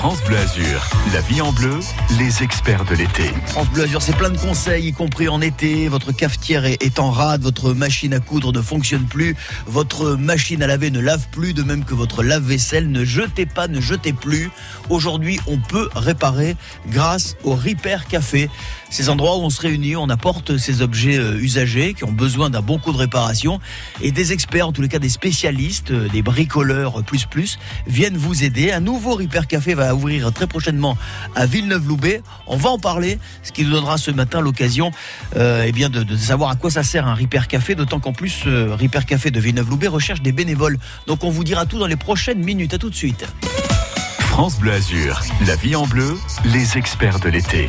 France Bleu Azur, la vie en bleu, les experts de l'été. France Bleu Azur, c'est plein de conseils, y compris en été. Votre cafetière est, en rade, votre machine à coudre ne fonctionne plus, votre machine à laver ne lave plus, de même que votre lave-vaisselle. Ne jetez pas, ne jetez plus. Aujourd'hui, on peut réparer grâce au Repair Café. Ces endroits où on se réunit, on apporte ces objets euh, usagés qui ont besoin d'un bon coup de réparation et des experts, en tous les cas des spécialistes, euh, des bricoleurs plus plus, viennent vous aider. Un nouveau Repair Café va ouvrir très prochainement à Villeneuve-Loubet. On va en parler, ce qui nous donnera ce matin l'occasion euh, eh bien de, savoir à quoi ça sert un Repair Café, d'autant qu'en plus, euh, Café de Villeneuve-Loubet recherche des bénévoles. Donc on vous dira tout dans les prochaines minutes. À tout de suite. France Bleu Azur, la vie en bleu, les experts de l'été.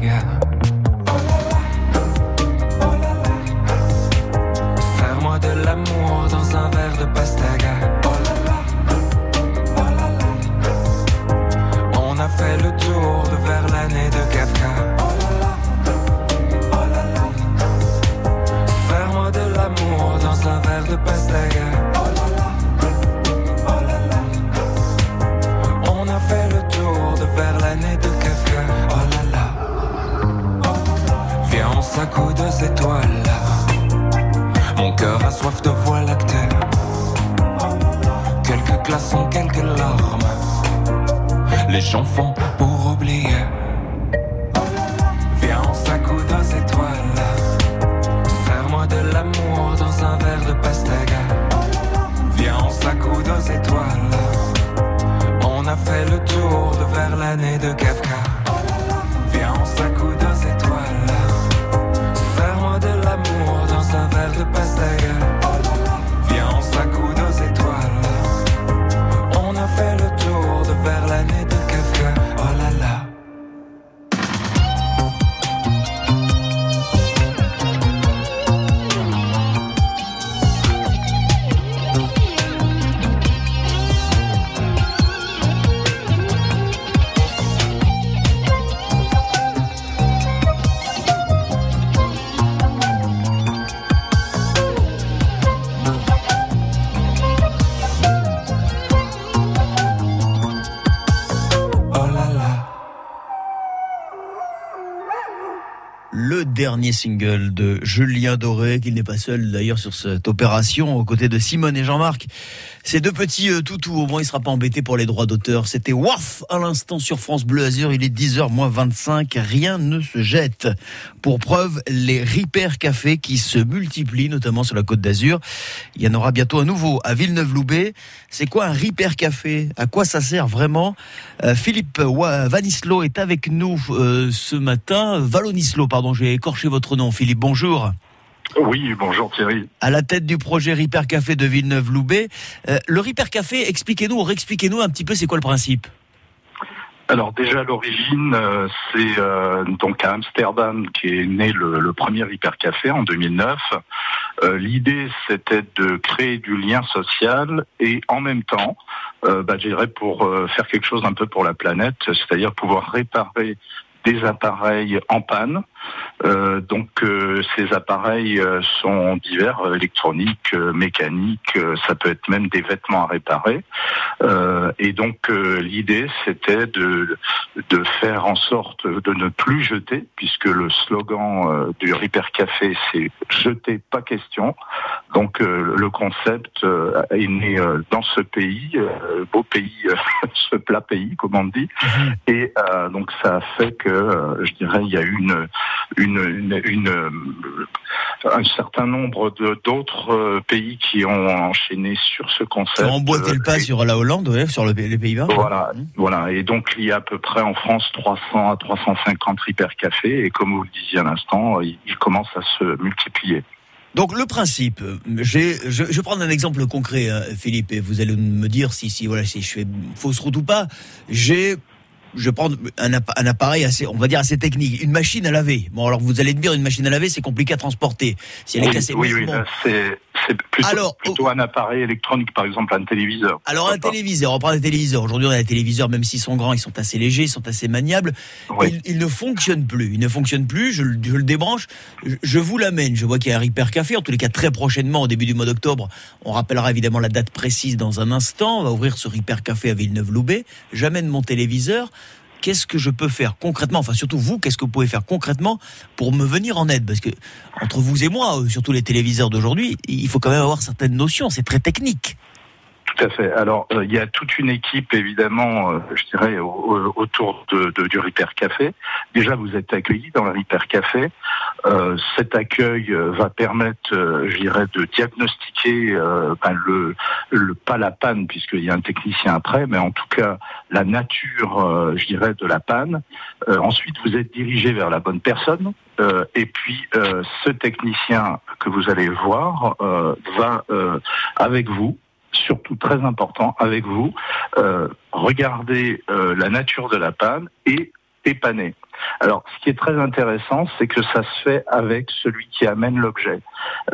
together. enfants pour dernier single de Julien Doré, qu'il n'est pas seul d'ailleurs sur cette opération, aux côtés de Simone et Jean-Marc. Ces deux petits euh, toutous, au moins il sera pas embêté pour les droits d'auteur. C'était Waf à l'instant sur France Bleu Azur, il est 10h moins 25, rien ne se jette. Pour preuve, les Ripper Café qui se multiplient, notamment sur la côte d'Azur. Il y en aura bientôt un nouveau à Villeneuve-Loubet. C'est quoi un Ripper Café? À quoi ça sert vraiment? Euh, Philippe Vanislo est avec nous euh, ce matin. Valonislo, pardon, j'ai écorché votre nom. Philippe, bonjour. Oui, bonjour Thierry. À la tête du projet Ripper Café de Villeneuve-Loubet. Euh, le Ripper Café, expliquez-nous, réexpliquez-nous un petit peu c'est quoi le principe alors déjà à l'origine, euh, c'est euh, donc à Amsterdam qui est né le, premier Ripper Café en 2009. L'idée c'était de créer du lien social et en même temps, bah, je dirais pour faire quelque chose un peu pour la planète, c'est-à-dire pouvoir réparer des appareils en panne Euh, donc euh, ces appareils euh, sont divers, électroniques, mécaniques, ça peut être même des vêtements à réparer. et donc l'idée c'était de, de faire en sorte de ne plus jeter, puisque le slogan du Repair Café c'est jeter pas question. Donc le concept est né dans ce pays, beau pays, ce plat pays comme on dit. Mhm. Et donc ça a fait que je dirais il y a eu une, une une, euh, un certain nombre d'autres euh, pays qui ont enchaîné sur ce concept. On emboîté le pas sur la Hollande, ouais, sur les Pays-Bas. Voilà, mmh. voilà. Et donc il y a à peu près en France 300 à 350 hypercafés et comme vous le disiez à l'instant, ils commencent à se multiplier. Donc le principe, je, je vais prendre un exemple concret, hein, Philippe, et vous allez me dire si, si voilà si je fais fausse route ou pas. J'ai je prends un, un, appareil assez, on va dire assez technique, une machine à laver. Bon, alors vous allez me dire, une machine à laver, c'est compliqué à transporter. Si elle est cassée, oui, oui, c'est plutôt, alors, plutôt un appareil électronique, par exemple un téléviseur. Alors un téléviseur, on prend un téléviseur. Aujourd'hui, on a des téléviseurs, même s'ils sont grands, ils sont assez légers, ils sont assez maniables. Ils, ne fonctionnent plus. Ils ne fonctionnent plus. Je, je le débranche, je, vous l'amène. Je vois qu'il y a un Repair Café. En tous les cas, très prochainement, au début du mois d'octobre, on rappellera évidemment la date précise dans un instant. On va ouvrir ce Repair Café à Villeneuve-Loubet. J'amène mon téléviseur qu'est-ce que je peux faire concrètement Enfin, surtout vous, qu'est-ce que vous pouvez faire concrètement pour me venir en aide? Parce que entre vous et moi, euh, surtout les téléviseurs d'aujourd'hui, il faut quand même avoir certaines notions. C'est très technique. Tout à fait. Alors, euh, il y a toute une équipe, évidemment, euh, je dirais, autour de, du Repair Café. Déjà, vous êtes accueillis dans le Repair Café. Euh, cet accueil va permettre, je dirais, de diagnostiquer ben, le, le, pas la panne, puisqu'il y a un technicien après, mais en tout cas, la nature, je dirais, de la panne. ensuite, vous êtes dirigé vers la bonne personne. et puis, ce technicien que vous allez voir va avec vous surtout très important avec vous, euh, regardez euh, la nature de la panne et dépanner. Alors, ce qui est très intéressant, c'est que ça se fait avec celui qui amène l'objet.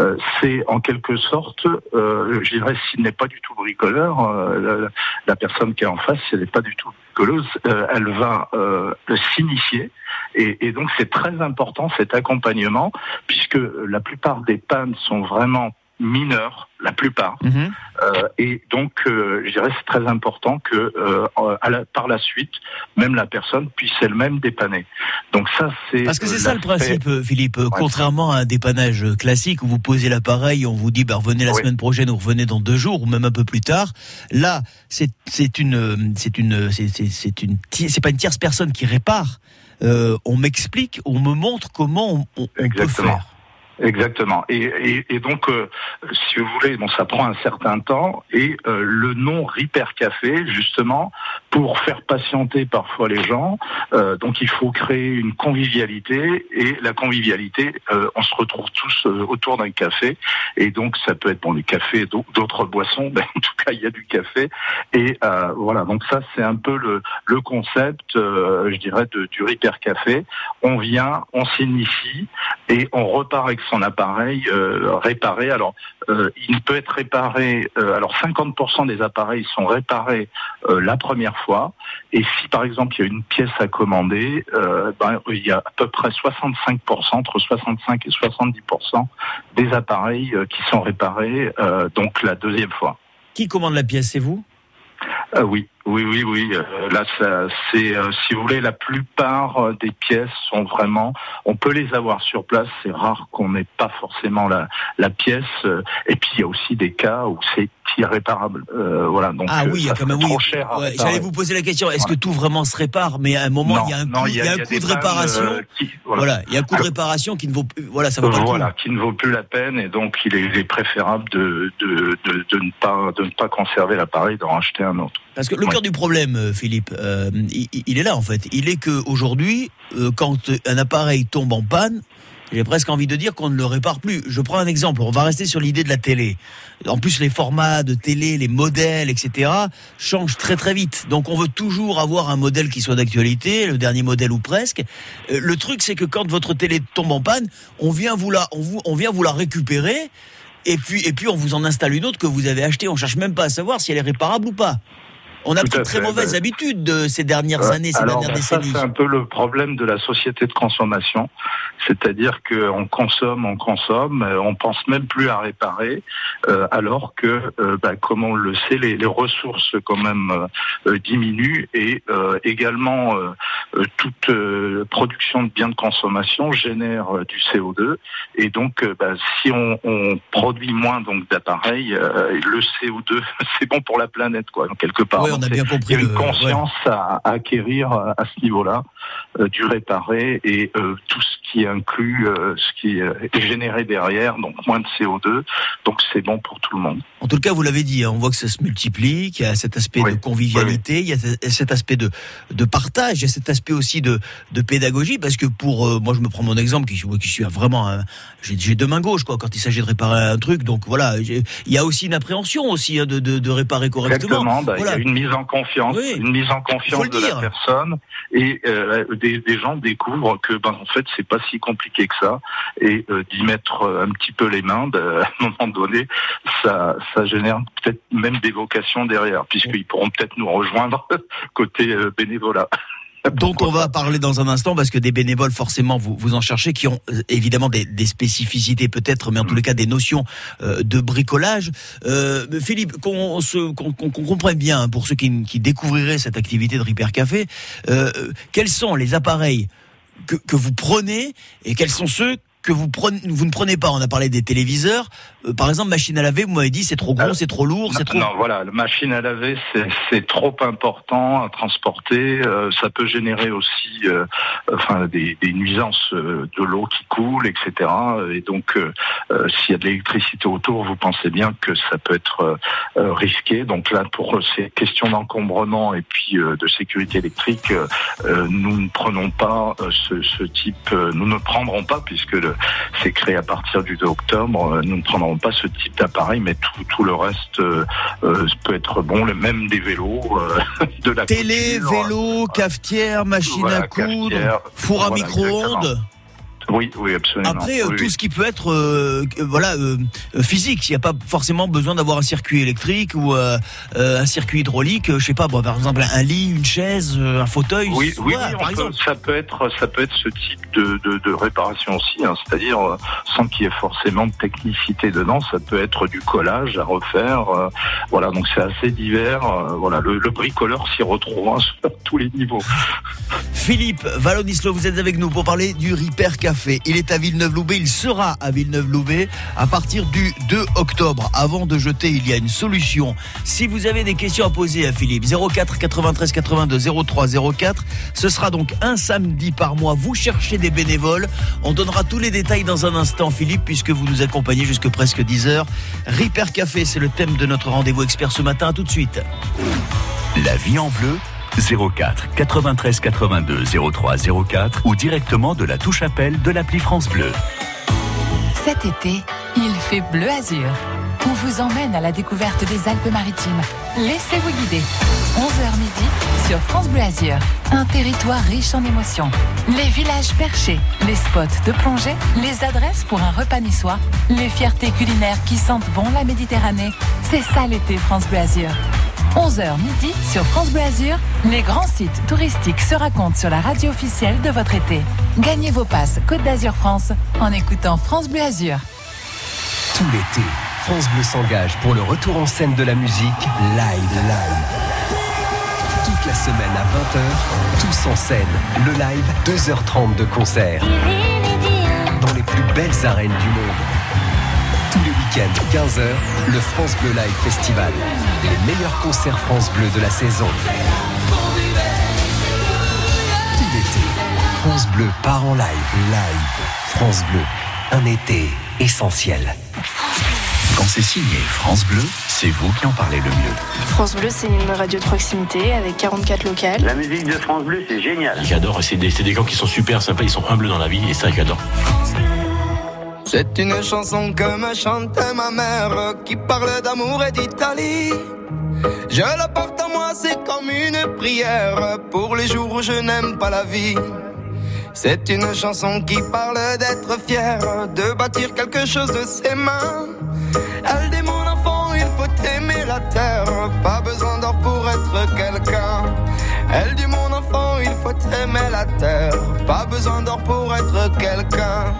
Euh, c'est en quelque sorte, euh, je dirais, s'il n'est pas du tout bricoleur, euh, la, personne qui est en face, si elle n'est pas du tout bricoleuse, euh, elle va s'initier. Et, et, donc, c'est très important cet accompagnement, puisque la plupart des pannes sont vraiment mineurs, la plupart. Mhm. Euh, et donc, euh, je dirais, c'est très important que, euh, à la, par la suite, même la personne puisse elle-même dépanner. Donc ça, c'est parce que c'est ça le principe, Philippe. Contrairement à un dépannage classique où vous posez l'appareil, on vous dit, bah, revenez la semaine prochaine ou revenez dans deux jours ou même un peu plus tard. Là, c'est c'est une c'est une c'est une c'est pas une tierce personne qui répare. on m'explique, on me montre comment on, on peut faire. Exactement. Et, et, donc, euh, si vous voulez, bon, ça prend un certain temps. Et euh, le nom Repair Café, justement, pour faire patienter parfois les gens, euh, donc il faut créer une convivialité. Et la convivialité, on se retrouve tous autour d'un café. Et donc, ça peut être bon, des cafés, d'autres boissons. Ben, en tout cas, il y a du café. Et voilà. Donc ça, c'est un peu le, le concept, je dirais, du Repair Café. On vient, on s'initie et on repart avec son appareil euh, réparé. Alors, euh, il peut être réparé. Euh, alors, 50% des appareils sont réparés la première fois. Et si, par exemple, il y a une pièce à commander, ben, il y a à peu près 65%, entre 65 et 70% des appareils qui sont réparés donc la deuxième fois. Qui commande la pièce C'est vous? Oui. Oui, oui, oui. Euh, là, c'est, euh, si vous voulez, la plupart euh, des pièces sont vraiment. On peut les avoir sur place. C'est rare qu'on n'ait pas forcément la, la pièce. et puis il y a aussi des cas où c'est irréparable. voilà. Donc, ah oui, il y a quand même oui. cher. J'allais vous poser la question. Est-ce que tout vraiment se répare Mais à un moment, il y a un coût, il y a, un coût de réparation. voilà. il y a un coût de réparation qui ne vaut, voilà, ça vaut pas voilà, qui ne vaut plus la peine. Et donc, il est, préférable de, de, de, de, ne pas de ne pas conserver l'appareil, d'en racheter un autre. Parce que le cœur du problème, euh, Philippe, euh, il, est là en fait. Il est que aujourd'hui, euh, quand un appareil tombe en panne, j'ai presque envie de dire qu'on ne le répare plus. Je prends un exemple. On va rester sur l'idée de la télé. En plus, les formats de télé, les modèles, etc., changent très très vite. Donc, on veut toujours avoir un modèle qui soit d'actualité, le dernier modèle ou presque. Le truc, c'est que quand votre télé tombe en panne, on vient vous la, on, vous, on vient vous la récupérer. Et puis, et puis, on vous en installe une autre que vous avez achetée. On cherche même pas à savoir si elle est réparable ou pas. On a Tout pris de très fait, mauvaises ben, habitudes de ces dernières années, ces alors, dernières ben, ça, décennies. c'est un peu le problème de la société de consommation. C'est-à-dire qu'on consomme, on consomme, euh, on pense même plus à réparer, euh, alors que, euh, ben, comme on le sait, les, les ressources quand même euh, euh, diminuent et euh, également toute euh, production de biens de consommation génère du CO2 et donc ben, si on, on produit moins donc d'appareils, euh, le CO2 c'est bon pour la planète quoi quelque part. Oui, on a bien il compris. y a une le- conscience à, à acquérir à ce niveau-là euh, du réparé et euh, tout ce qui inclut euh, ce qui est généré derrière, donc moins de CO2, donc c'est bon pour tout le monde. En tout cas, vous l'avez dit, hein, on voit que ça se multiplie, qu'il y a cet aspect Oui, de convivialité, il y a ce- cet aspect de, de partage, il y a cet aspect aussi de, de pédagogie, parce que pour moi, je me prends mon exemple, qui, qui suis vraiment, j'ai deux mains gauches, quoi, quand il s'agit de réparer un truc. Donc voilà, il y a aussi une appréhension aussi hein, de, de, de réparer correctement. Exactement, bah, Voilà. il y a une mise en confiance, Oui. une mise en confiance de dire. la personne et euh, des, des gens découvrent que ben en fait c'est pas si compliqué que ça et euh, d'y mettre euh, un petit peu les mains, ben, à un moment donné, ça ça génère peut-être même des vocations derrière puisqu'ils pourront peut-être nous rejoindre côté euh, bénévolat. dont on va parler dans un instant parce que des bénévoles forcément vous, vous en cherchez qui ont euh, évidemment des, des spécificités peut-être mais en tous les cas des notions euh, de bricolage. Euh, Philippe, qu'on qu'on comprenne bien hein, pour ceux qui, qui découvriraient cette activité de Repair Café, euh, quels sont les appareils que, que vous prenez et quels sont ceux que vous, prenez, vous ne prenez pas. On a parlé des téléviseurs. Euh, par exemple, machine à laver, vous m'avez dit c'est trop gros, Euh, c'est trop lourd, c'est trop. Non, voilà, la machine à laver, c'est- trop important à transporter. euh, ça peut générer aussi, euh, enfin, des, des nuisances de l'eau qui coule, etc. Et donc, s'il y a de l'électricité autour, vous pensez bien que ça peut être risqué. Donc là, pour ces questions d'encombrement et puis de sécurité électrique, nous ne prenons pas ce, ce type, nous ne prendrons pas puisque le, c'est créé à partir du 2 octobre. euh, Nous ne prendrons pas ce type d'appareil, mais tout, tout le reste euh, euh, peut être bon, le même des vélos, de la Télé, couture. vélo, cafetière, machine Voilà, à coudre, four à voilà, micro-ondes. Oui, oui, absolument. Après, euh, Oui, tout oui. ce qui peut être euh, voilà euh, physique, il n'y a pas forcément besoin d'avoir un circuit électrique ou euh, euh, un circuit hydraulique. euh, je sais pas, bon, par exemple un lit, une chaise, un fauteuil. Oui, oui, voilà, oui, on par peut- exemple. ça peut être, ça peut être ce type de, de, de réparation aussi, hein, c'est-à-dire sans qu'il y ait forcément de technicité dedans, ça peut être du collage à refaire, voilà, donc c'est assez divers, voilà, le, le bricoleur s'y retrouvera sur tous les niveaux. Philippe Valonislo, vous êtes avec nous pour parler du Repair Café. Il est à Villeneuve-Loubet, il sera à Villeneuve-Loubet à partir du 2 octobre. Avant de jeter, il y a une solution. Si vous avez des questions à poser à Philippe, 04 93 82 03 04, ce sera donc un samedi par mois. Vous cherchez des bénévoles. On donnera tous les détails dans un instant, Philippe, puisque vous nous accompagnez jusque presque 10 heures. Repair Café, c'est le thème de notre rendez-vous expert ce matin. À tout de suite. La vie en bleu 04 93 82 03 04 ou directement de la touche appel de l'appli France Bleu. Cet été, il fait bleu azur. On vous emmène à la découverte des Alpes-Maritimes. Laissez-vous guider. 11h midi sur France Bleu Azur. Un territoire riche en émotions. Les villages perchés, les spots de plongée, les adresses pour un repas niçois, les fiertés culinaires qui sentent bon la Méditerranée. C'est ça l'été France Bleu Azur. 11h midi sur France Bleu Azur, les grands sites touristiques se racontent sur la radio officielle de votre été. Gagnez vos passes Côte d'Azur France en écoutant France Bleu Azur. Tout l'été, France Bleu s'engage pour le retour en scène de la musique live live. Toute la semaine à 20h, tous en scène, le live 2h30 de concert. Dans les plus belles arènes du monde. Tous les week-ends, 15h, le France Bleu Live Festival. Les meilleurs concerts France Bleu de la saison. Tout l'été, France Bleu part en live, live. France Bleu, un été essentiel. Quand c'est signé France Bleu, c'est vous qui en parlez le mieux. France Bleu, c'est une radio de proximité avec 44 locales. La musique de France Bleu, c'est génial. J'adore, c'est des, c'est des gens qui sont super sympas, ils sont humbles dans la vie et ça j'adore. C'est une chanson que me chantait ma mère qui parle d'amour et d'Italie. Je la porte à moi, c'est comme une prière pour les jours où je n'aime pas la vie. C'est une chanson qui parle d'être fier, de bâtir quelque chose de ses mains. Elle dit mon enfant, il faut aimer la terre, pas besoin d'or pour être quelqu'un. Elle dit mon enfant, il faut aimer la terre, pas besoin d'or pour être quelqu'un.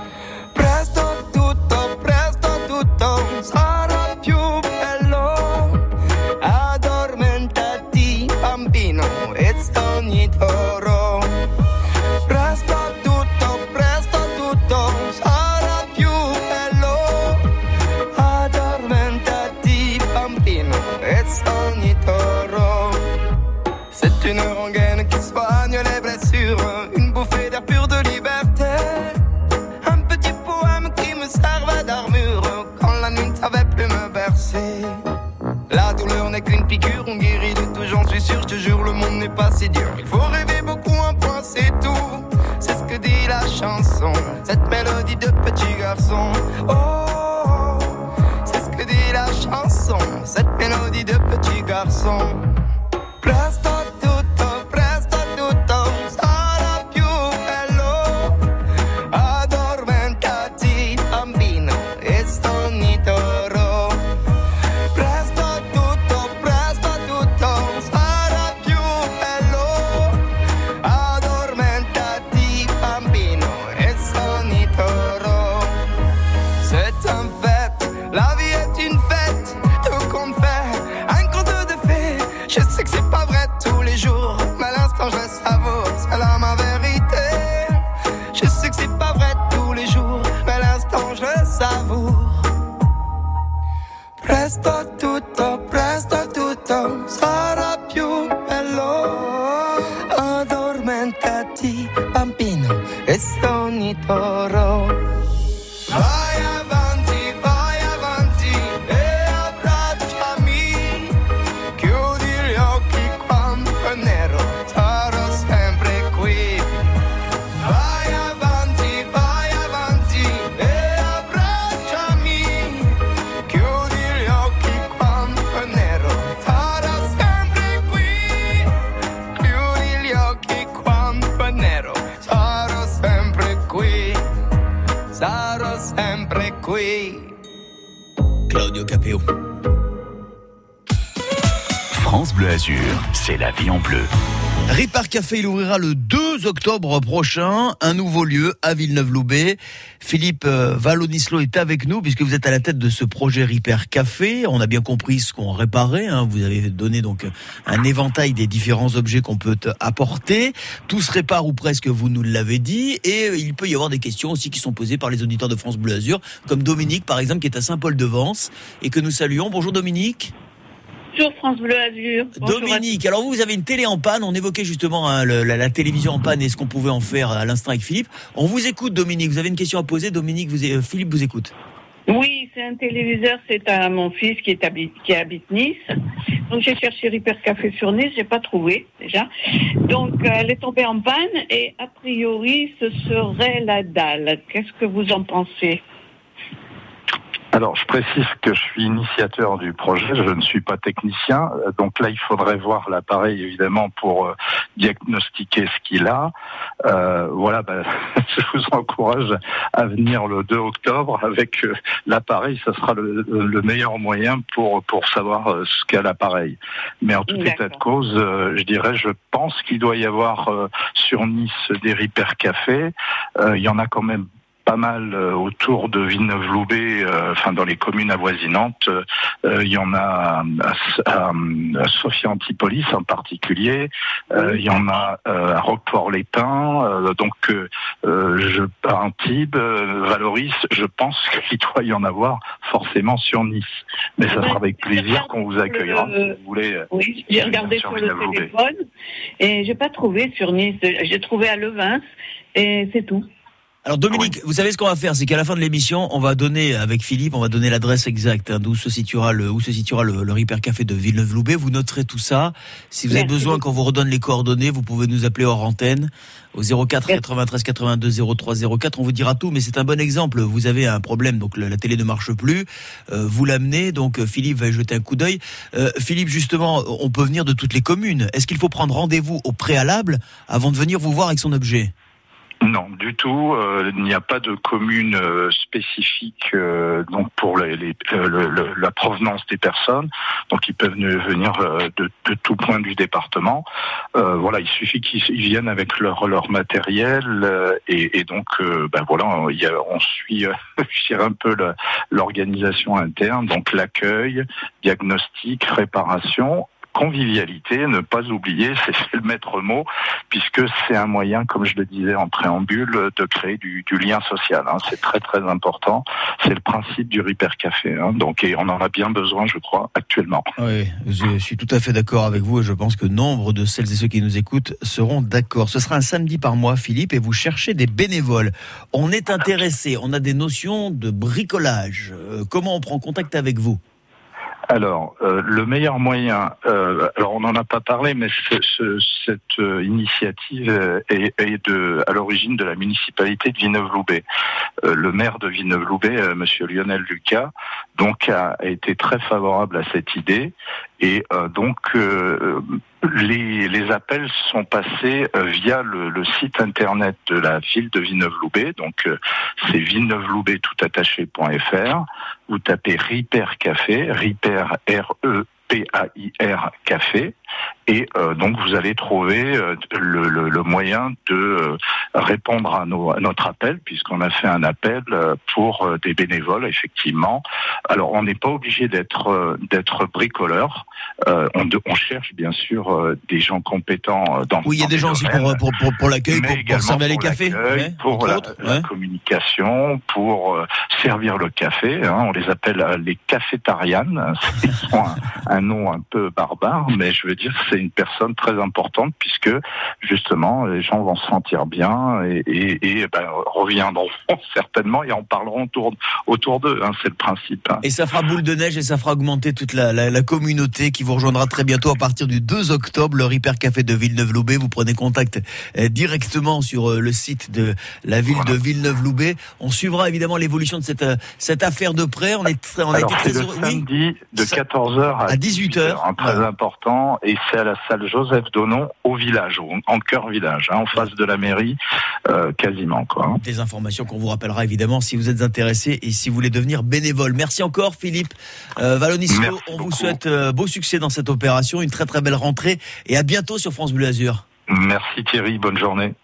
C'est la vie en bleu. Ripar Café, il ouvrira le 2 octobre prochain, un nouveau lieu à Villeneuve-Loubet. Philippe euh, Valonislo est avec nous puisque vous êtes à la tête de ce projet Ripar Café. On a bien compris ce qu'on réparait. Hein. Vous avez donné donc un éventail des différents objets qu'on peut apporter. Tout se répare ou presque, vous nous l'avez dit. Et il peut y avoir des questions aussi qui sont posées par les auditeurs de France Bleu Azur, comme Dominique par exemple qui est à Saint-Paul-de-Vence et que nous saluons. Bonjour Dominique. Bonjour France Bleu Azur. Bonjour Dominique, alors vous, vous avez une télé en panne. On évoquait justement hein, le- la, la télévision en panne et ce qu'on pouvait en faire à l'instant avec Philippe. On vous écoute, Dominique. Vous avez une question à poser. Dominique, vous, euh, Philippe vous écoute. Oui, c'est un téléviseur, c'est à mon fils qui, est habite, qui habite Nice. Donc j'ai cherché Ripper Café sur Nice, j'ai pas trouvé déjà. Donc euh, elle est tombée en panne et a priori ce serait la dalle. Qu'est-ce que vous en pensez? Alors, je précise que je suis initiateur du projet, je ne suis pas technicien, donc là, il faudrait voir l'appareil, évidemment, pour euh, diagnostiquer ce qu'il a. Euh, voilà, ben, je vous encourage à venir le 2 octobre avec euh, l'appareil, ça sera le, le meilleur moyen pour, pour savoir euh, ce qu'a l'appareil. Mais en tout état de cause, je dirais, je pense qu'il doit y avoir sur Nice des Ripper Café. Euh, il y en a quand même pas mal euh, autour de Villeneuve-Loubet, euh, enfin dans les communes avoisinantes. Euh, Il y en a à, à, à Sophia Antipolis en particulier. Euh, Il y en a euh, à Roquefort-les-Pins. Euh, donc je à Antibes, euh, Valoris. Je pense qu'il doit y en avoir forcément sur Nice. Mais ça sera avec plaisir qu'on vous accueillera si vous voulez. Oui, j'ai regardé sur le téléphone et j'ai pas trouvé sur Nice. J'ai trouvé à Levins et c'est tout. Alors Dominique, vous savez ce qu'on va faire, c'est qu'à la fin de l'émission, on va donner avec Philippe, on va donner l'adresse exacte hein, d'où se situera le où se situera le, le Ripper Café de Villeneuve-Loubet. Vous noterez tout ça. Si vous avez Merci besoin qu'on vous redonne les coordonnées, vous pouvez nous appeler hors antenne au 04 93 82 03 04. On vous dira tout, mais c'est un bon exemple. Vous avez un problème, donc la télé ne marche plus. Euh, vous l'amenez, donc euh, Philippe va y jeter un coup d'œil. Euh, Philippe, justement, on peut venir de toutes les communes. Est-ce qu'il faut prendre rendez-vous au préalable avant de venir vous voir avec son objet? Non, du tout. Euh, il n'y a pas de commune euh, spécifique euh, donc pour les, les, le, la provenance des personnes. Donc ils peuvent venir de, de, tout point du département. voilà, il suffit qu'ils viennent avec leur, leur matériel et, et, donc ben voilà, il y a, on suit un peu l'organisation interne, donc l'accueil, diagnostic, réparation convivialité, ne pas oublier, c'est le maître mot, puisque c'est un moyen, comme je le disais en préambule, de créer du, lien social. Hein. C'est très très important. C'est le principe du Ripper Café. Hein. Donc, on en a bien besoin, je crois, actuellement. Oui, je suis tout à fait d'accord avec vous et je pense que nombre de celles et ceux qui nous écoutent seront d'accord. Ce sera un samedi par mois, Philippe, et vous cherchez des bénévoles. On est intéressé, on a des notions de bricolage. Euh, comment on prend contact avec vous? Alors, euh, le meilleur moyen, euh, alors on n'en a pas parlé, mais cette euh, initiative est, de, à l'origine de la municipalité de Villeneuve-Loubet. le maire de Villeneuve-Loubet, Monsieur Lionel Lucas, donc a, été très favorable à cette idée et donc les, les, appels sont passés via le, le, site internet de la ville de Villeneuve-Loubet, donc c'est villeneuve-loubet Vous tapez Ripper Café, Ripper R-E P-A-I-R Café. Et euh, donc vous allez trouver euh, le, moyen de euh, répondre à, nos, à, notre appel, puisqu'on a fait un appel pour des bénévoles, effectivement. Alors on n'est pas obligé d'être d'être bricoleur. On, on, cherche bien sûr des gens compétents dans Oui, il y a des gens aussi pour, pour, pour, l'accueil, pour, pour, servir les cafés. pour la, communication, pour servir le café. Hein, on les appelle les cafétarianes. Sont un, un nom un peu barbare, mais je veux dire c'est une personne très importante puisque justement les gens vont se sentir bien et, et, ben, reviendront certainement et en parleront autour, autour d'eux. Hein, c'est le principe. Hein. Et ça fera boule de neige et ça fera augmenter toute la, la, communauté qui vous rejoindra très bientôt à partir du 2 octobre. Le Hyper Café de Villeneuve-Loubet. Vous prenez contact euh, directement sur euh, le site de la ville de Villeneuve-Loubet. On suivra évidemment l'évolution de cette, euh, cette affaire de près. On est très, on a été très le Samedi de 14h à, 18h. Hein, très important. Et c'est la salle Joseph Donon au village, en cœur village, hein, en face de la mairie, euh, quasiment. Quoi. Hein. Des informations qu'on vous rappellera évidemment si vous êtes intéressé et si vous voulez devenir bénévole. Merci encore Philippe euh, On vous souhaite euh, beau succès dans cette opération, une très très belle rentrée et à bientôt sur France Bleu Azur. Merci Thierry, bonne journée.